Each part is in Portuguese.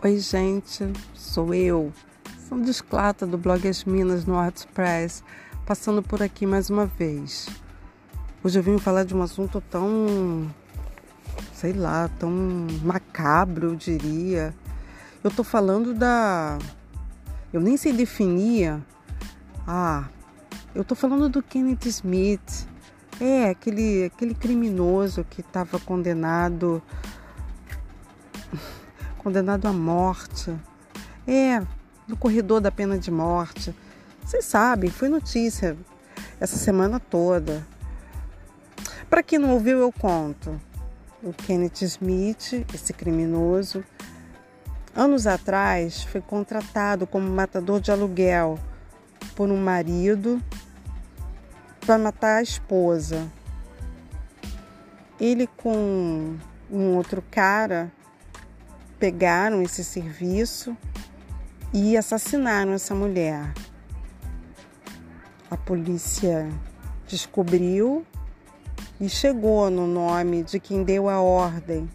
Oi, gente, sou eu, Sou Desclata do blog As Minas no WordPress, passando por aqui mais uma vez. Hoje eu vim falar de um assunto tão, sei lá, tão macabro, eu diria. Eu tô falando da. Eu nem sei definir. Ah, eu tô falando do Kenneth Smith. É, aquele, aquele criminoso que estava condenado condenado à morte. É, no corredor da pena de morte. Vocês sabem, foi notícia essa semana toda. Para quem não ouviu, eu conto. O Kenneth Smith, esse criminoso, anos atrás foi contratado como matador de aluguel por um marido para matar a esposa. Ele com um outro cara pegaram esse serviço e assassinaram essa mulher. A polícia descobriu e chegou no nome de quem deu a ordem.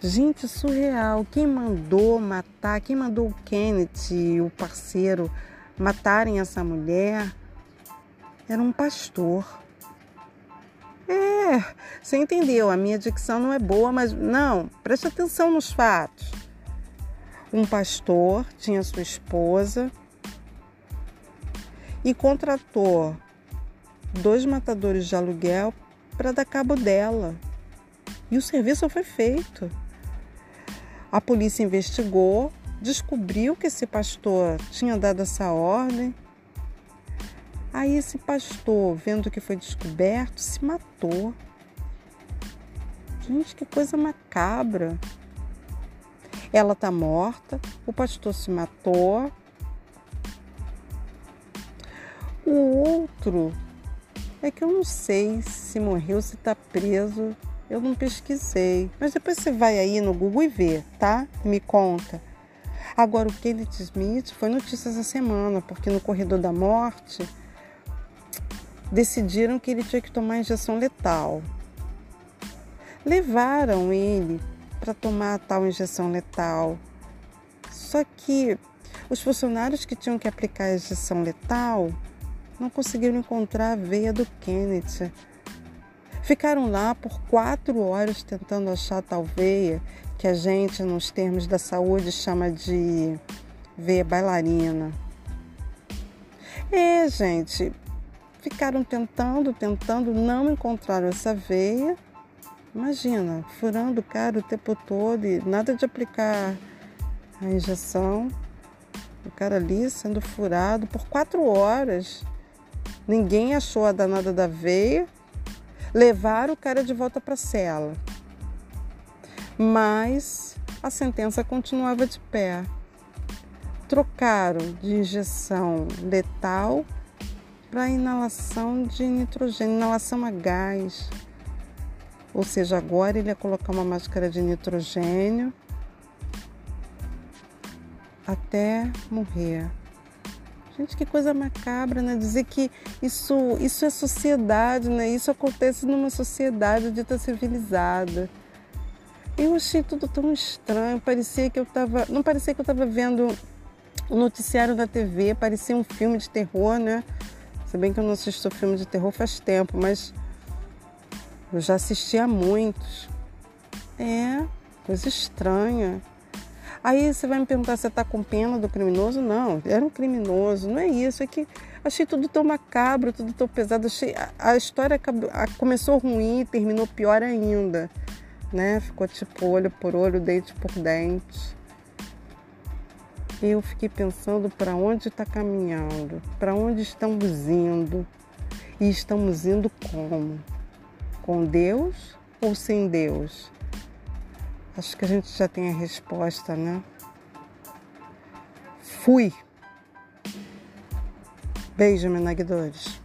Gente, surreal. Quem mandou matar, quem mandou o Kenneth, o parceiro, matarem essa mulher era um pastor. É, você entendeu? A minha dicção não é boa, mas não, preste atenção nos fatos. Um pastor tinha sua esposa e contratou dois matadores de aluguel para dar cabo dela. E o serviço foi feito. A polícia investigou, descobriu que esse pastor tinha dado essa ordem Aí esse pastor, vendo que foi descoberto, se matou. Gente, que coisa macabra. Ela tá morta, o pastor se matou. O outro é que eu não sei se morreu, se tá preso. Eu não pesquisei. Mas depois você vai aí no Google e vê, tá? Me conta. Agora, o Kenneth Smith foi notícia essa semana, porque no corredor da morte decidiram que ele tinha que tomar injeção letal. Levaram ele para tomar a tal injeção letal. Só que os funcionários que tinham que aplicar a injeção letal não conseguiram encontrar a veia do Kenneth. Ficaram lá por quatro horas tentando achar tal veia, que a gente, nos termos da saúde, chama de veia bailarina. É, gente, Ficaram tentando, tentando, não encontraram essa veia. Imagina, furando o cara o tempo todo e nada de aplicar a injeção. O cara ali sendo furado por quatro horas. Ninguém achou a danada da veia. Levaram o cara de volta para a cela. Mas a sentença continuava de pé. Trocaram de injeção letal para inalação de nitrogênio, inalação a gás. Ou seja, agora ele ia colocar uma máscara de nitrogênio até morrer. Gente, que coisa macabra, né? Dizer que isso, isso é sociedade, né? Isso acontece numa sociedade dita civilizada. Eu achei tudo tão estranho. Parecia que eu estava, não parecia que eu estava vendo o noticiário da TV, parecia um filme de terror, né? Se bem que eu não assisto filme de terror faz tempo, mas eu já assisti a muitos. É, coisa estranha. Aí você vai me perguntar se está com pena do criminoso? Não, era um criminoso, não é isso. É que achei tudo tão macabro, tudo tão pesado. Achei, a, a história começou ruim e terminou pior ainda. Né? Ficou tipo olho por olho, dente por dente eu fiquei pensando para onde está caminhando, para onde estamos indo e estamos indo como? Com Deus ou sem Deus? Acho que a gente já tem a resposta, né? Fui. Beijo, menagdores.